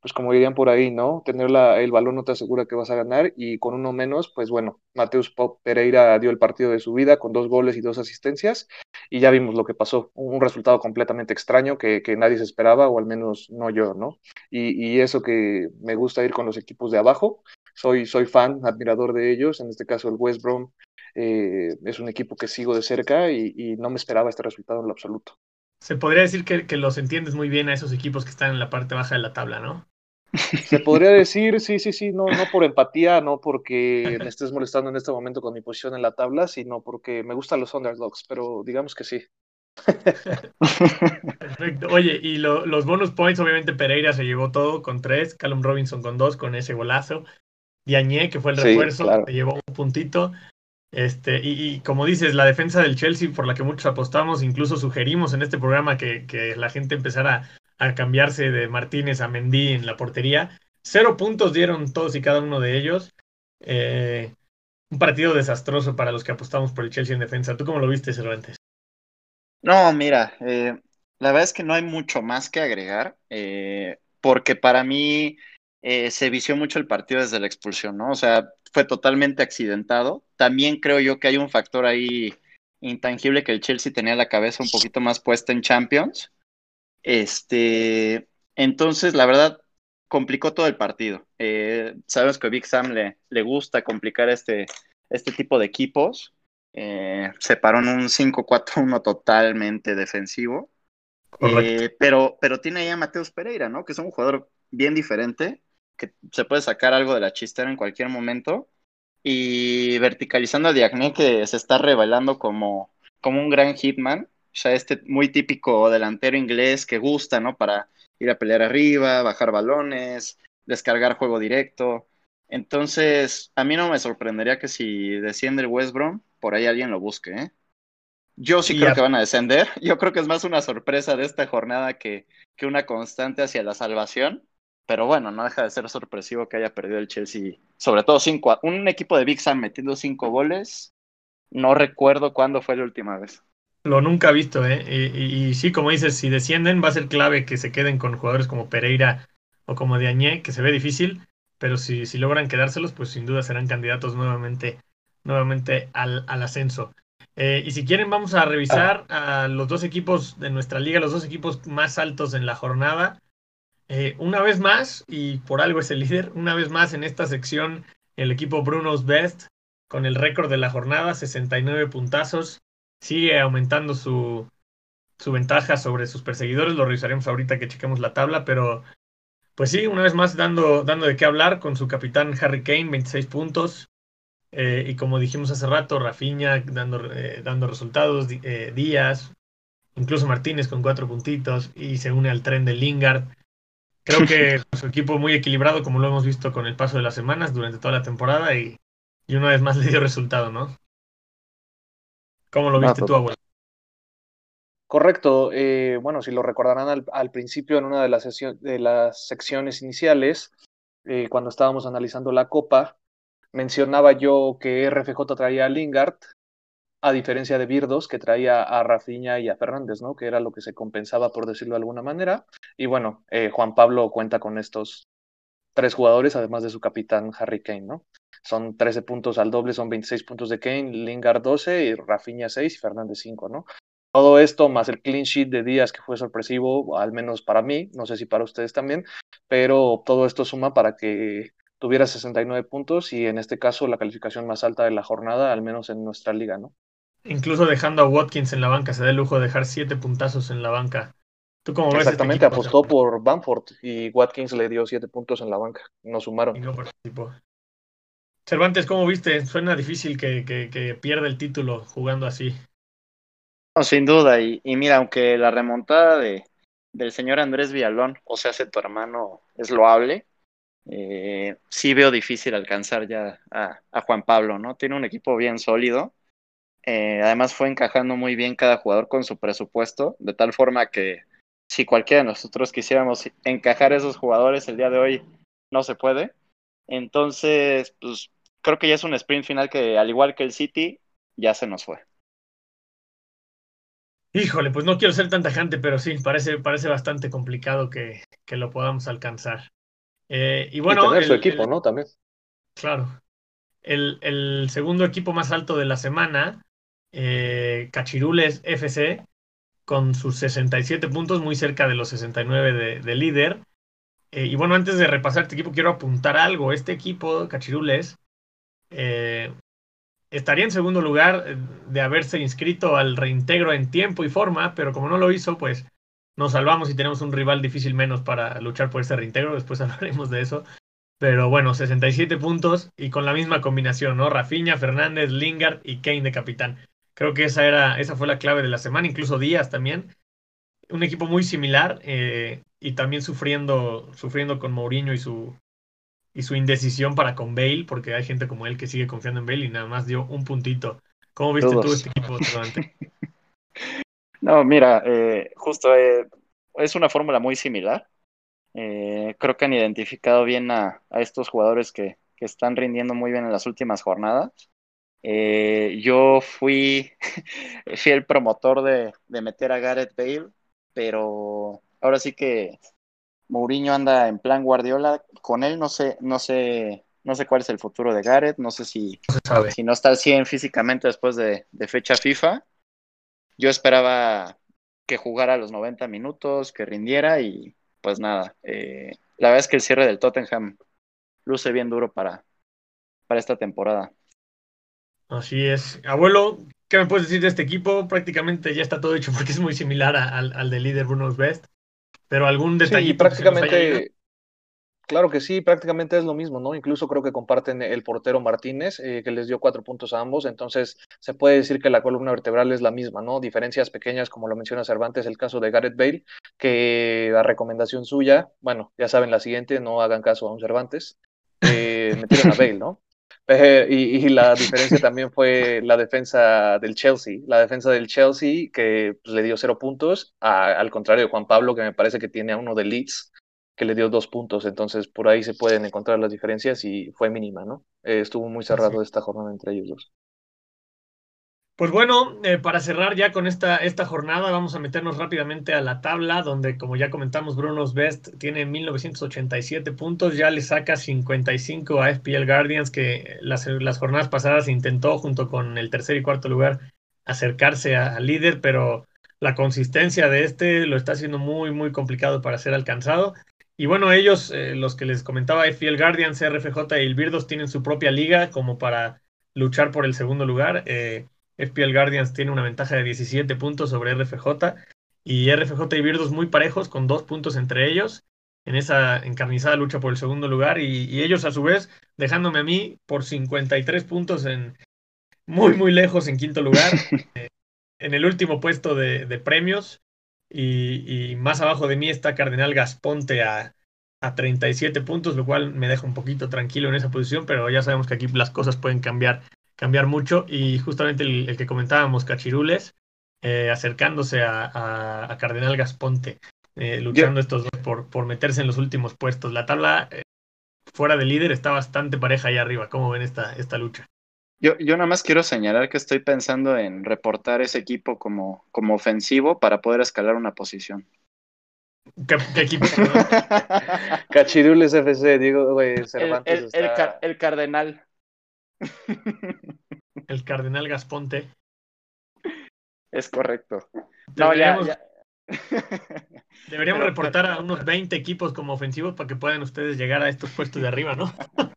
pues como dirían por ahí, ¿no? Tener la, el balón no te asegura que vas a ganar y con uno menos, pues bueno, Mateus Pereira dio el partido de su vida con dos goles y dos asistencias y ya vimos lo que pasó, un resultado completamente extraño que, que nadie se esperaba o al menos no yo, ¿no? Y, y, eso que me gusta ir con los equipos de abajo, soy, soy fan, admirador de ellos, en este caso el West Brom eh, es un equipo que sigo de cerca y, y no me esperaba este resultado en lo absoluto. Se podría decir que, que, los entiendes muy bien a esos equipos que están en la parte baja de la tabla, ¿no? Se podría decir, sí, sí, sí, no, no por empatía, no porque me estés molestando en este momento con mi posición en la tabla, sino porque me gustan los underdogs, pero digamos que sí. Perfecto. Oye, y lo, los bonus points, obviamente Pereira se llevó todo con tres, Callum Robinson con dos, con ese golazo. Diagne, que fue el refuerzo, sí, claro. llevó un puntito. Este, y, como dices, la defensa del Chelsea por la que muchos apostamos, incluso sugerimos en este programa que, que la gente empezara a cambiarse de Martínez a Mendy en la portería. Cero puntos dieron todos y cada uno de ellos. Eh, un partido desastroso para los que apostamos por el Chelsea en defensa. ¿Tú cómo lo viste, Cervantes? No, mira, eh, la verdad es que no hay mucho más que agregar, eh, porque para mí se vició mucho el partido desde la expulsión, ¿no? O sea, fue totalmente accidentado. También creo yo que hay un factor ahí intangible que el Chelsea tenía la cabeza un poquito más puesta en Champions. Este, entonces, la verdad, complicó todo el partido. Eh, sabemos que a Big Sam le, le gusta complicar este, este tipo de equipos. Eh, se paró en un 5-4-1 totalmente defensivo. Eh, pero, pero tiene ahí a Mateus Pereira, ¿no? Que es un jugador bien diferente, que se puede sacar algo de la chistera en cualquier momento. Y verticalizando a Diagne, que se está revelando como, como un gran hitman. O sea, este muy típico delantero inglés que gusta, ¿no? Para ir a pelear arriba, bajar balones, descargar juego directo. Entonces, a mí no me sorprendería que si desciende el West Brom, por ahí alguien lo busque, ¿eh? Yo sí Y creo a- que van a descender. Yo creo que es más una sorpresa de esta jornada que, que una constante hacia la salvación. Pero bueno, no deja de ser sorpresivo que haya perdido el Chelsea. Sobre todo cinco, un equipo de Big Sam metiendo cinco goles. No recuerdo cuándo fue la última vez. Lo nunca visto, ¿eh? Y sí, como dices, si descienden va a ser clave que se queden con jugadores como Pereira o como Diagne, que se ve difícil, pero si, si logran quedárselos, pues sin duda serán candidatos nuevamente, nuevamente al, al ascenso. Eh, y si quieren, vamos a revisar a los dos equipos de nuestra liga, los dos equipos más altos en la jornada. Eh, una vez más, y por algo es el líder, una vez más en esta sección, el equipo Bruno's Best, con el récord de la jornada, 69 puntazos sigue aumentando su, su ventaja sobre sus perseguidores. Lo revisaremos ahorita que chequemos la tabla, pero pues sí, una vez más dando, dando de qué hablar con su capitán Harry Kane, 26 puntos. Eh, y como dijimos hace rato, Rafinha dando, eh, dando resultados, Díaz, incluso Martínez con cuatro puntitos y se une al tren de Lingard. Creo que su equipo muy equilibrado, como lo hemos visto con el paso de las semanas durante toda la temporada y, y una vez más le dio resultado, ¿no? ¿Cómo lo viste tú, abuelo? Correcto. eh, bueno, si lo recordarán al, al principio en una de las, de las secciones iniciales, eh, cuando estábamos analizando la Copa, mencionaba yo que RFJ traía a Lingard, a diferencia de Birdos, que traía a Rafinha y a Fernández, ¿no? Que era lo que se compensaba, por decirlo de alguna manera. Y bueno, eh, Juan Pablo cuenta con estos tres jugadores, además de su capitán Harry Kane, ¿no? Son 13 puntos al doble, son 26 puntos de Kane, Lingard 12 y Rafinha 6 y Fernández 5, ¿no? Todo esto más el clean sheet de Díaz que fue sorpresivo, al menos para mí, no sé si para ustedes también, pero todo esto suma para que tuviera 69 puntos y en este caso la calificación más alta de la jornada, al menos en nuestra liga, ¿no? Incluso dejando a Watkins en la banca, se da el lujo de dejar siete puntazos en la banca. ¿Tú cómo ves este Exactamente, equipo? apostó por Bamford y Watkins le dio 7 puntos en la banca, no Y sumaron. no participó. Cervantes, ¿cómo viste? Suena difícil que, que, que pierda el título jugando así. No, sin duda. Y, y mira, aunque la remontada de, del señor Andrés Villalón, o sea, hace tu hermano, es loable, eh, sí veo difícil alcanzar ya a, a Juan Pablo, ¿no? Tiene un equipo bien sólido. Eh, además fue encajando muy bien cada jugador con su presupuesto, de tal forma que si cualquiera de nosotros quisiéramos encajar esos jugadores el día de hoy, no se puede. Entonces, pues creo que ya es un sprint final que, al igual que el City, ya se nos fue. Híjole, pues no quiero ser tan tajante, pero sí, parece, parece bastante complicado que, que lo podamos alcanzar. Eh, y bueno, y tener su el- equipo, el- ¿no? También. Claro. El, el segundo equipo más alto de la semana, eh, Cachirules FC, con sus 67 puntos, muy cerca de los 69 de, de líder. Eh, y bueno, antes de repasar este equipo, quiero apuntar algo. Este equipo, Cachirules, eh, estaría en segundo lugar de haberse inscrito al reintegro en tiempo y forma, pero como no lo hizo, pues nos salvamos y tenemos un rival difícil menos para luchar por ese reintegro. Después hablaremos de eso. Pero bueno, 67 puntos y con la misma combinación, ¿no? Rafinha, Fernández, Lingard y Kane de capitán. Creo que esa, era, esa fue la clave de la semana, incluso Díaz también. Un equipo muy similar eh, y también sufriendo, sufriendo con Mourinho y su, y su indecisión para con Bale, porque hay gente como él que sigue confiando en Bale y nada más dio un puntito. ¿Cómo viste tú Todos. este equipo, Cervantes? No, mira, eh, justo eh, es una fórmula muy similar. Eh, creo que han identificado bien a, a estos jugadores que, que están rindiendo muy bien en las últimas jornadas. Eh, yo fui, fui el promotor de, de meter a Gareth Bale, pero ahora sí que Mourinho anda en plan Guardiola. Con él no sé, no sé, no sé cuál es el futuro de Gareth, no sé si, No si no está al 100 físicamente después de, de fecha FIFA. Yo esperaba que jugara los 90 minutos, que rindiera y pues nada. eh, la verdad es que el cierre del Tottenham luce bien duro para, para esta temporada. Así es. Abuelo, ¿qué me puedes decir de este equipo? Prácticamente ya está todo hecho porque es muy similar a- al, al del líder Bruno Best. Pero algún Sí, haya ido? prácticamente, claro que sí, prácticamente es lo mismo, ¿no? Incluso creo que comparten el portero Martínez, eh, que les dio cuatro puntos a ambos, entonces se puede decir que la columna vertebral es la misma, ¿no? Diferencias pequeñas, como lo menciona Cervantes, el caso de Gareth Bale, que la recomendación suya, bueno, ya saben la siguiente, no hagan caso a un Cervantes, eh, metieron a Bale, ¿no? Y, y la diferencia también fue la defensa del Chelsea. La defensa del Chelsea que pues, le dio cero puntos, a- al contrario de Juan Pablo, que me parece que tiene a uno de Leeds, que le dio dos puntos. Entonces, por ahí se pueden encontrar las diferencias y fue mínima, ¿no? Eh, estuvo muy cerrado esta jornada entre ellos dos. Pues bueno, eh, para cerrar ya con esta, esta jornada, vamos a meternos rápidamente a la tabla, donde como ya comentamos, Bruno's Best tiene 1987 puntos, ya le saca 55 a FPL Guardians, que las, las jornadas pasadas intentó junto con el tercer y cuarto lugar acercarse al líder, pero la consistencia de este lo está haciendo muy, muy complicado para ser alcanzado. Y bueno, ellos, eh, los que les comentaba, FPL Guardians, RFJ y Ilbirdos tienen su propia liga como para luchar por el segundo lugar. Eh, FPL Guardians tiene una ventaja de 17 puntos sobre RFJ y RFJ y Birdos muy parejos con dos puntos entre ellos en esa encarnizada lucha por el segundo lugar y, y ellos a su vez dejándome a mí por 53 puntos en muy muy lejos en quinto lugar eh, en el último puesto de, de premios y, y más abajo de mí está Cardenal Gasponte a, a 37 puntos lo cual me deja un poquito tranquilo en esa posición pero ya sabemos que aquí las cosas pueden cambiar cambiar mucho y justamente el, el que comentábamos, Cachirules, eh, acercándose a, a, a, Cardenal Gasponte, eh, luchando estos dos por, por, meterse en los últimos puestos. La tabla eh, fuera de líder está bastante pareja ahí arriba. ¿Cómo ven esta, esta lucha? Yo, yo nada más quiero señalar que estoy pensando en reportar ese equipo como, como ofensivo para poder escalar una posición. ¿Qué, qué equipo? Cachirules FC, digo, güey, Cervantes el, el, el, está... car el Cardenal. El Cardenal Gasponte. Es correcto. Deberíamos, no, ya, ya. deberíamos pero, reportar a unos 20 equipos como ofensivos para que puedan ustedes llegar a estos puestos de arriba, ¿no?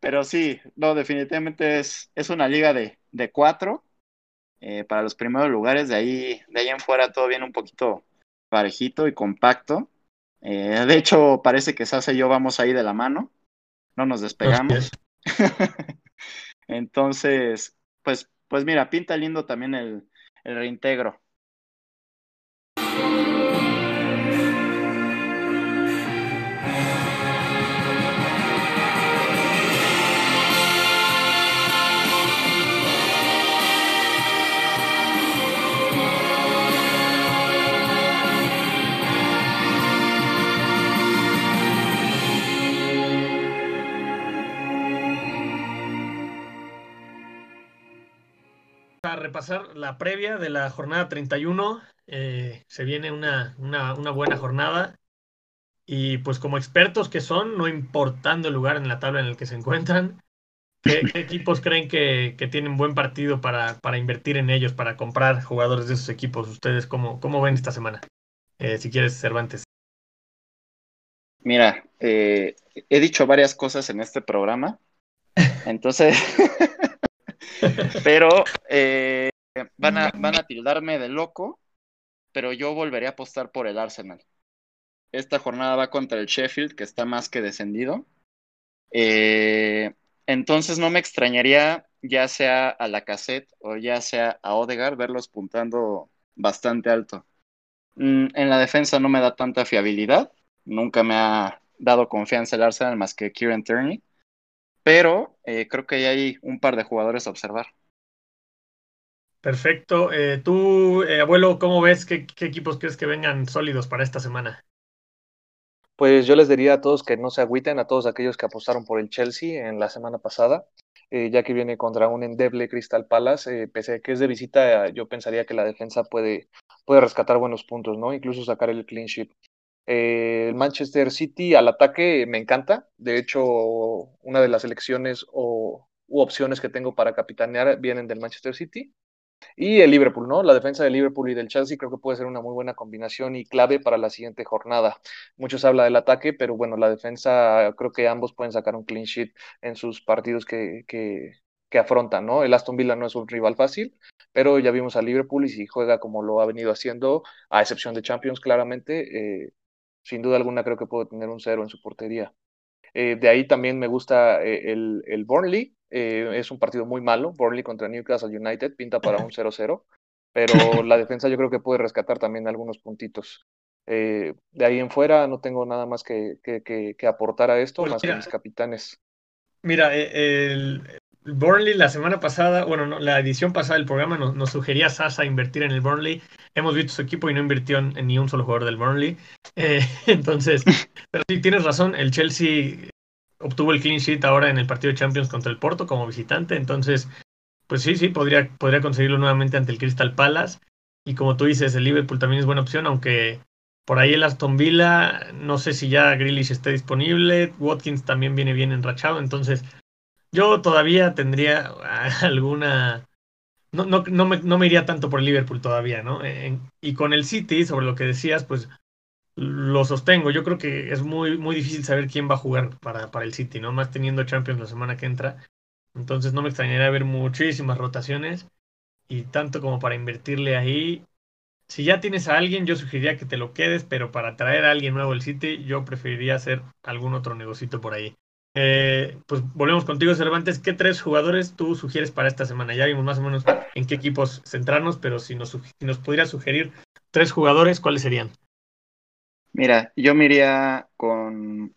Pero sí, no, definitivamente es, es una liga de, de cuatro eh, para los primeros lugares. De ahí, de ahí en fuera todo viene un poquito parejito y compacto. Eh, de hecho, parece que Sasa y yo vamos ahí de la mano. No nos despegamos. Entonces, pues, pues mira, pinta lindo también el, el reintegro. A repasar la previa de la jornada 31. Eh, se viene una, una, una, buena jornada. Y pues como expertos que son, no importando el lugar en la tabla en el que se encuentran, ¿qué, qué equipos creen que, que, tienen buen partido para, para, invertir en ellos, para comprar jugadores de esos equipos? ¿Ustedes cómo, cómo ven esta semana? Eh, si quieres, Cervantes. Mira, eh, he dicho varias cosas en este programa. Entonces... pero eh, van, a, van a tildarme de loco, pero yo volveré a apostar por el Arsenal. Esta jornada va contra el Sheffield, que está más que descendido. Eh, entonces no me extrañaría, ya sea a la cassette o ya sea a Odegaard, verlos puntando bastante alto. Mm, en la defensa no me da tanta fiabilidad, nunca me ha, dado confianza el Arsenal más que Kieran Tierney. Pero eh, creo que hay un par de jugadores a observar. Perfecto. Eh, tú, eh, abuelo, ¿cómo ves? ¿Qué, ¿Qué, equipos crees que vengan sólidos para esta semana? Pues yo les diría a todos que no se agüiten, a todos aquellos que apostaron por el Chelsea en la semana pasada, eh, ya que viene contra un endeble Crystal Palace, pese a que es de visita, yo pensaría que la defensa puede, puede rescatar buenos puntos, ¿no? Incluso sacar el clean sheet. El Manchester City al ataque me encanta, de hecho, una de las elecciones o u opciones que tengo para capitanear vienen del Manchester City. Y el Liverpool, ¿no? La defensa del Liverpool y del Chelsea creo que puede ser una muy buena combinación y clave para la siguiente jornada. Muchos habla del ataque, pero bueno, la defensa creo que ambos pueden sacar un clean sheet en sus partidos que, que, que afrontan, ¿no? El Aston Villa no es un rival fácil, pero ya vimos al Liverpool y si juega como lo ha venido haciendo, a excepción de Champions, claramente, eh, sin duda alguna creo que puede tener un cero en su portería. Eh, de ahí también me gusta eh, el, el Burnley, eh, es un partido muy malo. Burnley contra Newcastle United pinta para un 0-0, pero la defensa yo creo que puede rescatar también algunos puntitos. De ahí en fuera no tengo nada más que, que, que, que aportar a esto, pues más mira, que mis capitanes. Mira, el, Burnley la semana pasada, bueno, no, la edición pasada del programa nos, nos, sugería a Sasa invertir en el Burnley. Hemos visto su equipo y no invirtió en, en ni un solo jugador del Burnley. Eh, entonces, pero sí, tienes razón, el Chelsea obtuvo el clean sheet ahora en el partido de Champions contra el Porto como visitante, entonces, pues sí, sí, podría, podría conseguirlo nuevamente ante el Crystal Palace. Y como tú dices, el Liverpool también es buena opción, aunque por ahí el Aston Villa, no sé si ya Grealish esté disponible, Watkins también viene bien enrachado, entonces yo todavía tendría alguna... No, no, no, me, no me iría tanto por Liverpool todavía, ¿no? Y con el City, sobre lo que decías, pues lo sostengo. Yo creo que es muy, muy difícil saber quién va a jugar para, para el City, ¿no? Más teniendo Champions la semana que entra. Entonces no me extrañaría ver muchísimas rotaciones y tanto como para invertirle ahí. Si ya tienes a alguien, yo sugeriría que te lo quedes, pero para traer a alguien nuevo al City, yo preferiría hacer algún otro negocito por ahí. Eh, pues volvemos contigo, Cervantes. ¿Qué tres jugadores tú sugieres para esta semana? Ya vimos más o menos en qué equipos centrarnos, pero si nos, si pudieras sugerir tres jugadores, ¿cuáles serían? Mira, yo me iría con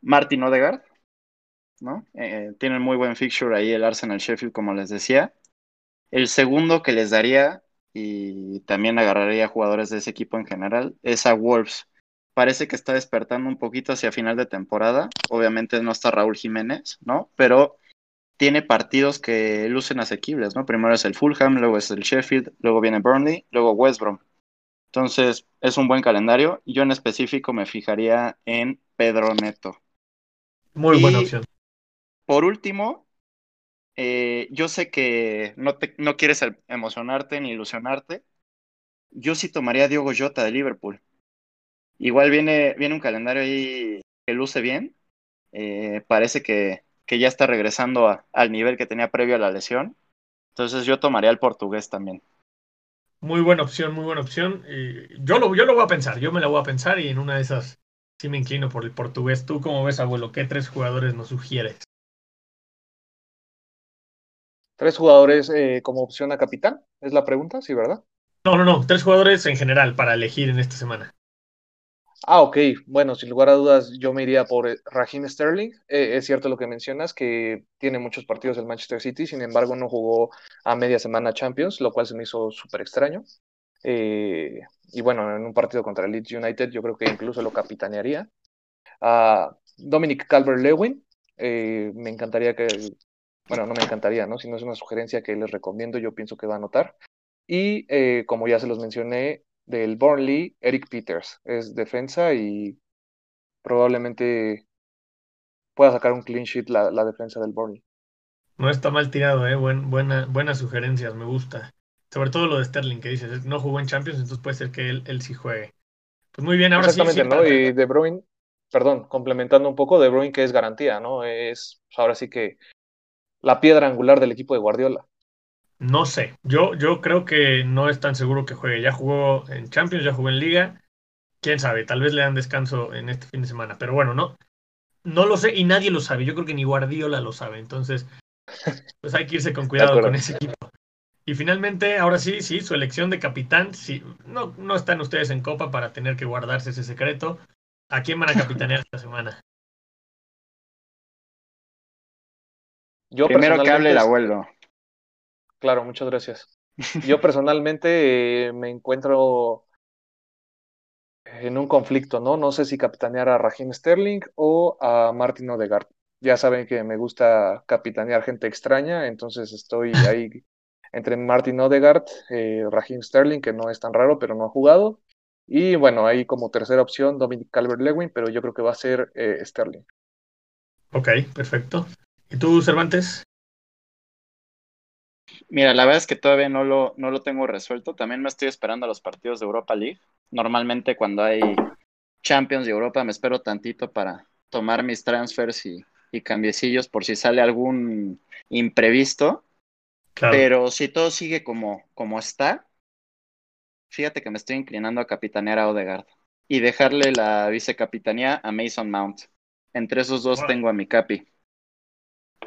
Martin Odegaard, ¿no? Eh, tienen muy buen fixture ahí el Arsenal Sheffield, como les decía. El segundo que les daría, y también agarraría jugadores de ese equipo en general, es a Wolves. Parece que está despertando un poquito hacia final de temporada. Obviamente no está Raúl Jiménez, ¿no? Pero tiene partidos que lucen asequibles, ¿no? Primero es el Fulham, luego es el Sheffield, luego viene Burnley, luego West Brom. Entonces, es un buen calendario. Yo en específico me fijaría en Pedro Neto. Muy y buena opción. Por último, eh, yo sé que no, te, no quieres emocionarte ni ilusionarte. Yo sí tomaría a Diogo Jota de Liverpool. Igual viene, viene un calendario ahí que luce bien. Eh, parece que, que, ya está regresando a, al nivel que tenía previo a la lesión. Entonces yo tomaría al portugués también. Muy buena opción, muy buena opción. Y yo, lo, yo lo voy a pensar, yo me la voy a pensar y en una de esas sí me inclino por el portugués. ¿Tú cómo ves, abuelo? ¿Qué tres jugadores nos sugieres? ¿Tres jugadores eh, como opción a capitán? ¿Es la pregunta? Sí, ¿verdad? No, no, no. Tres jugadores en general para elegir en esta semana. Ah, ok. Bueno, sin lugar a dudas, yo me iría por Raheem Sterling. Eh, es cierto lo que mencionas, que tiene muchos partidos del Manchester City, sin embargo, no jugó a media semana Champions, lo cual se me hizo súper extraño. Eh, y bueno, en un partido contra el Leeds United, yo creo que incluso lo capitanearía. Uh, Dominic Calvert-Lewin, eh, me encantaría que, bueno, no me encantaría, ¿no? Si no es una sugerencia que les recomiendo, yo pienso que va a anotar. Y eh, como ya se los mencioné, del Burnley, Eric Peters. Es defensa y probablemente pueda sacar un clean sheet la, la defensa del Burnley. No está mal tirado, ¿eh? Buen, buena, buenas sugerencias, me gusta. Sobre todo lo de Sterling que dices, no jugó en Champions, entonces puede ser que él, él sí juegue. Pues muy bien, ahora Exactamente, sí. ¿no? Y De Bruyne, perdón, complementando un poco, De Bruyne que es garantía, ¿no? Es pues ahora sí que la piedra angular del equipo de Guardiola. No sé, yo, yo creo que no es tan seguro que juegue. Ya jugó en Champions, ya jugó en Liga. Quién sabe, tal vez le dan descanso en este fin de semana. Pero bueno, no, no lo sé y nadie lo sabe. Yo creo que ni Guardiola lo sabe. Entonces, pues hay que irse con cuidado con ese equipo. Y finalmente, ahora sí, sí, su elección de capitán, sí, no, no están ustedes en copa para tener que guardarse ese secreto. ¿A quién van a capitanear esta semana? Yo Primero que hable el abuelo. Claro, muchas gracias. Yo personalmente eh, me encuentro en un conflicto, ¿no? No sé si capitanear a Raheem Sterling o a Martin Odegaard. Ya saben que me gusta capitanear gente extraña, entonces estoy ahí entre Martin Odegaard, eh, Raheem Sterling, que no es tan raro, pero no ha jugado. Y bueno, ahí como tercera opción, Dominic Calvert-Lewin, pero yo creo que va a ser eh, Sterling. Ok, perfecto. ¿Y tú, Cervantes? Mira, la verdad es que todavía no lo, no lo tengo resuelto. También me estoy esperando a los partidos de Europa League. Normalmente cuando hay Champions de Europa me espero tantito para tomar mis transfers y, y cambiecillos por si sale algún imprevisto. Claro. Pero si todo sigue como, como está, fíjate que me estoy inclinando a capitanear a Odegaard y dejarle la vicecapitanía a Mason Mount. Entre esos dos tengo a mi capi.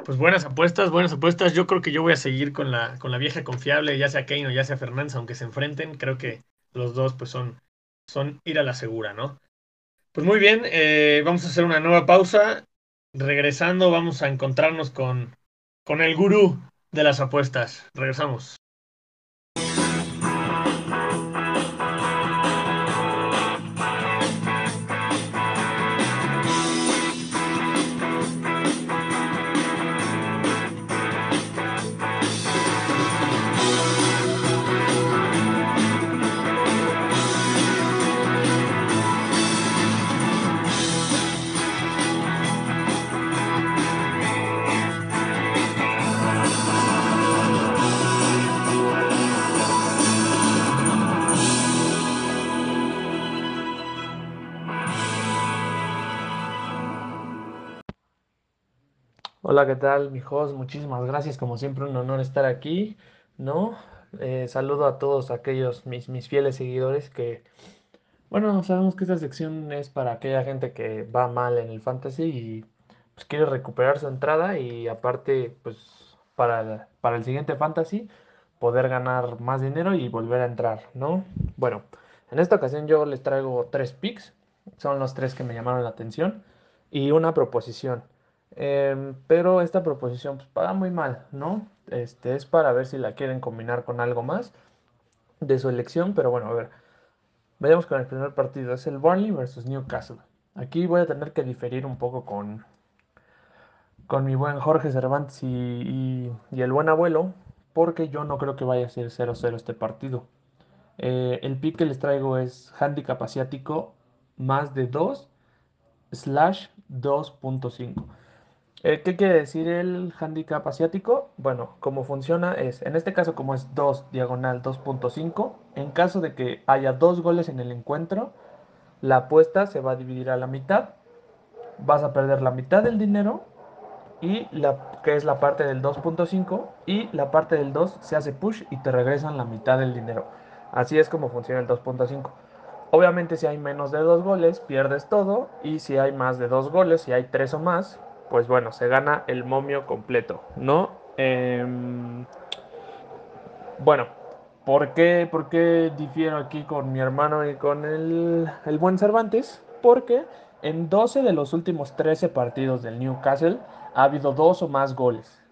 Pues buenas apuestas, buenas apuestas. Yo creo que yo voy a seguir con la, con la vieja confiable, ya sea Kane o ya sea Fernández, aunque se enfrenten. Creo que los dos pues son, son ir a la segura, ¿no? Pues muy bien, eh, vamos a hacer una nueva pausa. Regresando, vamos a encontrarnos con, con el gurú de las apuestas. Regresamos. Hola, ¿qué tal, mijos? Muchísimas gracias, como siempre, un honor estar aquí, ¿no? Eh, saludo a todos aquellos mis, mis fieles seguidores que, bueno, sabemos que esta sección es para aquella gente que va mal en el fantasy y pues quiere recuperar su entrada y aparte, pues para, para el siguiente fantasy poder ganar más dinero y volver a entrar, ¿no? Bueno, en esta ocasión yo les traigo tres picks, son los tres que me llamaron la atención y una proposición. Em, pero esta proposición pues, paga muy mal, ¿no? Este es para ver si la quieren combinar con algo más de su elección, pero bueno, a ver. Vayamos con el primer partido, es el Burnley versus Newcastle. Aquí voy a tener que diferir un poco con, con mi buen Jorge Cervantes y, el buen abuelo, porque yo no creo que vaya a ser 0-0 este partido. Eh, el pick que les traigo es handicap asiático más de 2 slash 2.5. Eh, ¿qué quiere decir el handicap asiático? Bueno, cómo funciona es, en este caso como es 2 diagonal 2.5, en caso de que haya dos goles en el encuentro, la apuesta se va a dividir a la mitad, vas a perder la mitad del dinero y la que es la parte del 2.5 y la parte del 2 se hace push y te regresan la mitad del dinero. Así es como funciona el 2.5. Obviamente si hay menos de dos goles pierdes todo y si hay más de dos goles, si hay tres o más, pues bueno, se gana el momio completo, ¿no? Em, bueno, ¿por qué, por qué difiero aquí con mi hermano y con el, el buen Cervantes? Porque en 12 de los últimos 13 partidos del Newcastle ha habido dos o más goles.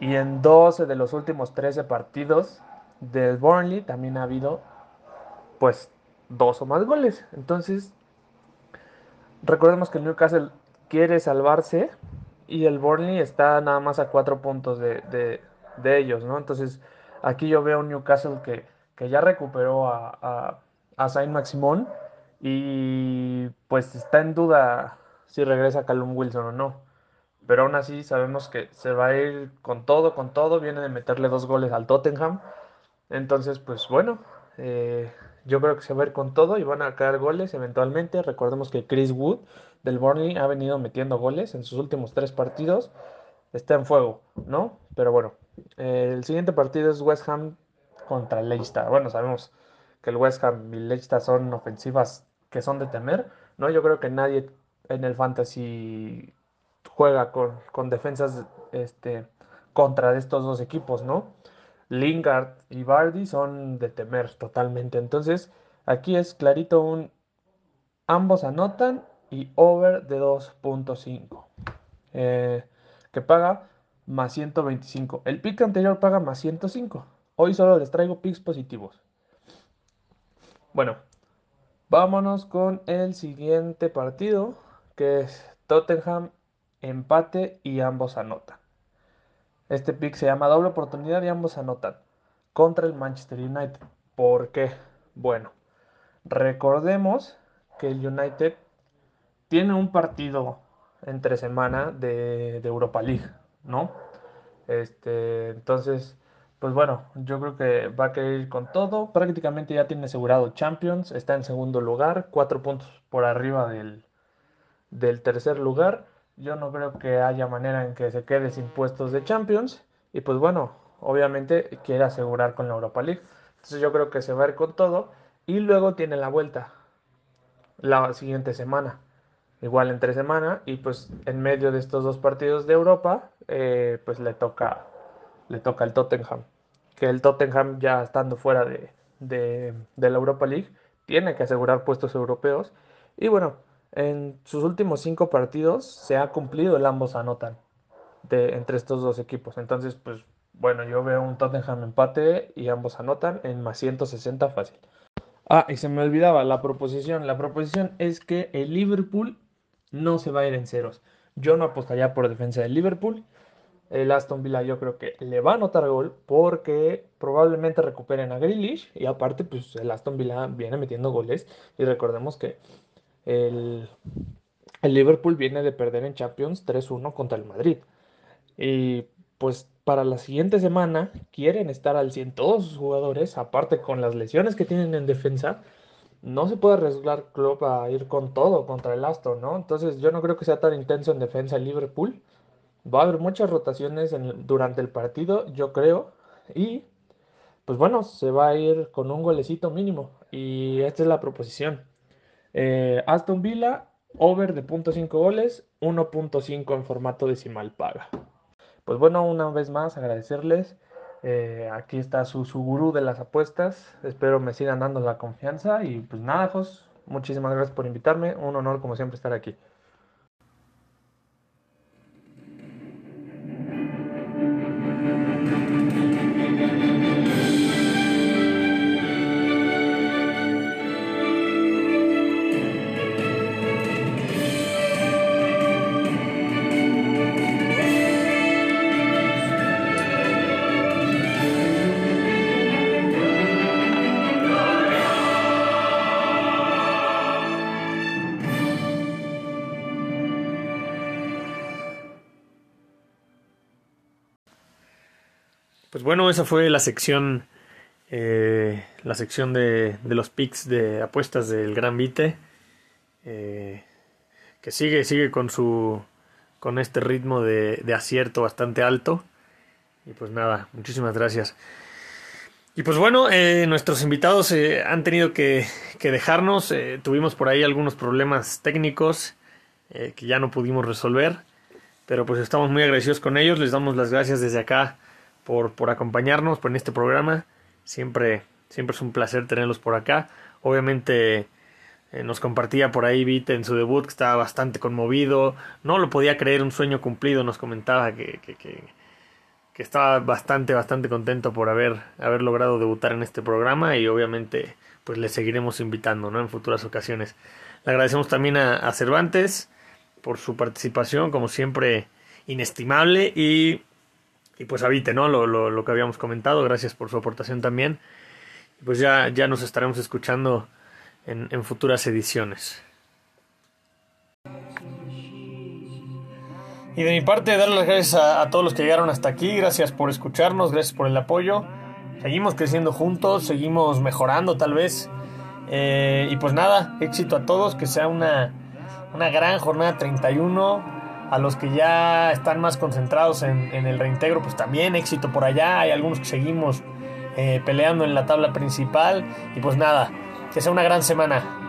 Y en 12 de los últimos 13 partidos del Burnley también ha habido pues dos o más goles. Entonces, recordemos que el Newcastle quiere salvarse y el Burnley está nada más a cuatro puntos de, de- ellos, ¿no? Entonces, aquí yo veo un Newcastle que, que ya recuperó a, a, a Saint Maximón y pues está en duda si regresa Callum Wilson o no. Pero aún así sabemos que se va a ir con todo, con todo. Viene de meterle dos goles al Tottenham. Entonces, pues bueno, eh, yo creo que se va a ir con todo y van a caer goles eventualmente. Recordemos que Chris Wood del Burnley ha venido metiendo goles en sus últimos tres partidos. Está en fuego, ¿no? Pero bueno, el siguiente partido es West Ham contra Leicester. Bueno, sabemos que el West Ham y Leicester son ofensivas que son de temer, ¿no? Yo creo que nadie en el fantasy juega con, con defensas este, contra estos dos equipos, ¿no? Lingard y Bardi son de temer totalmente. Entonces, aquí es clarito un ambos anotan y over de 2.5. Eh, que paga más 125. El pick anterior paga más 105. Hoy solo les traigo picks positivos. Bueno, vámonos con el siguiente partido, que es Tottenham empate y ambos anotan. Este pick se llama doble oportunidad y ambos anotan contra el Manchester United. ¿Por qué? Bueno, recordemos que el United tiene un partido entre semana de, Europa League, ¿no? Este, entonces, pues bueno, yo creo que va a querer ir con todo. Prácticamente ya tiene asegurado Champions, está en segundo lugar, cuatro puntos por arriba del, del tercer lugar. Yo no creo que haya manera en que se quede sin puestos de Champions. Y pues bueno, obviamente quiere asegurar con la Europa League. Entonces yo creo que se va a ir con todo. Y luego tiene la vuelta la siguiente semana. Igual entre semana. Y pues en medio de estos dos partidos de Europa, eh, pues le toca, le toca el Tottenham. Que el Tottenham ya estando fuera de, de, la Europa League, tiene que asegurar puestos europeos. Y bueno, en sus últimos cinco partidos se ha cumplido el ambos anotan de, entre estos dos equipos. Entonces, pues bueno, yo veo un Tottenham empate y ambos anotan en más 160 fácil. Ah, y se me olvidaba la proposición. La proposición es que el Liverpool no se va a ir en ceros. Yo no apostaría por defensa del Liverpool. El Aston Villa yo creo que le va a anotar gol porque probablemente recuperen a Grealish y aparte pues el Aston Villa viene metiendo goles y recordemos que el, el Liverpool viene de perder en Champions 3-1 contra el Madrid. Y pues para la siguiente semana quieren estar al 100 todos sus jugadores, aparte con las lesiones que tienen en defensa, no se puede arriesgar Klopp a ir con todo contra el Aston, ¿no? Entonces yo no creo que sea tan intenso en defensa el Liverpool. Va a haber muchas rotaciones durante el partido, yo creo, y pues bueno, se va a ir con un golecito mínimo, y esta es la proposición. Eh, Aston Villa, over de 0.5 goles, 1.5 en formato decimal paga. Pues bueno, una vez más agradecerles. Eh, aquí está su, su gurú de las apuestas. Espero me sigan dando la confianza. Y pues nada, Jos, muchísimas gracias por invitarme. Un honor como siempre estar aquí. Esa fue la sección, eh, la sección de, de los picks de apuestas del Gran Vite, eh, que sigue, sigue con su, con este ritmo de, de acierto bastante alto. Y pues nada, muchísimas gracias. Y pues bueno, eh, nuestros invitados han tenido que, que dejarnos. tuvimos por ahí algunos problemas técnicos que ya no pudimos resolver. Pero pues estamos muy agradecidos con ellos. Les damos las gracias desde acá por, por acompañarnos por en este programa. Siempre, siempre es un placer tenerlos por acá. Obviamente eh, nos compartía por ahí Vite en su debut que estaba bastante conmovido. No lo podía creer, un sueño cumplido. Nos comentaba que, que, que, estaba bastante, bastante contento por haber, haber logrado debutar en este programa y obviamente pues le seguiremos invitando ¿no? en futuras ocasiones. Le agradecemos también a, a Cervantes por su participación, como siempre, inestimable y, y pues a Vite, ¿no? Lo, lo, lo que habíamos comentado, gracias por su aportación también. Y pues ya, ya nos estaremos escuchando en, en futuras ediciones. Y de mi parte, darle las gracias a, a, todos los que llegaron hasta aquí. Gracias por escucharnos, gracias por el apoyo. Seguimos creciendo juntos, seguimos mejorando tal vez. Eh, y pues nada, éxito a todos, que sea una, una gran jornada 31. A los que ya están más concentrados en, el reintegro, pues también éxito por allá. Hay algunos que seguimos eh, peleando en la tabla principal. Y pues nada, que sea una gran semana.